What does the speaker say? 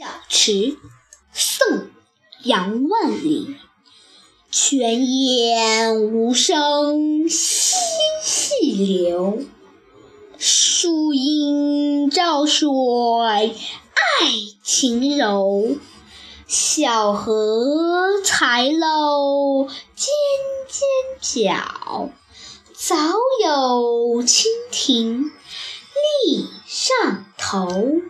小池宋杨万里泉眼无声惜细流树阴照水爱晴柔小荷才露尖尖角早有蜻蜓立上头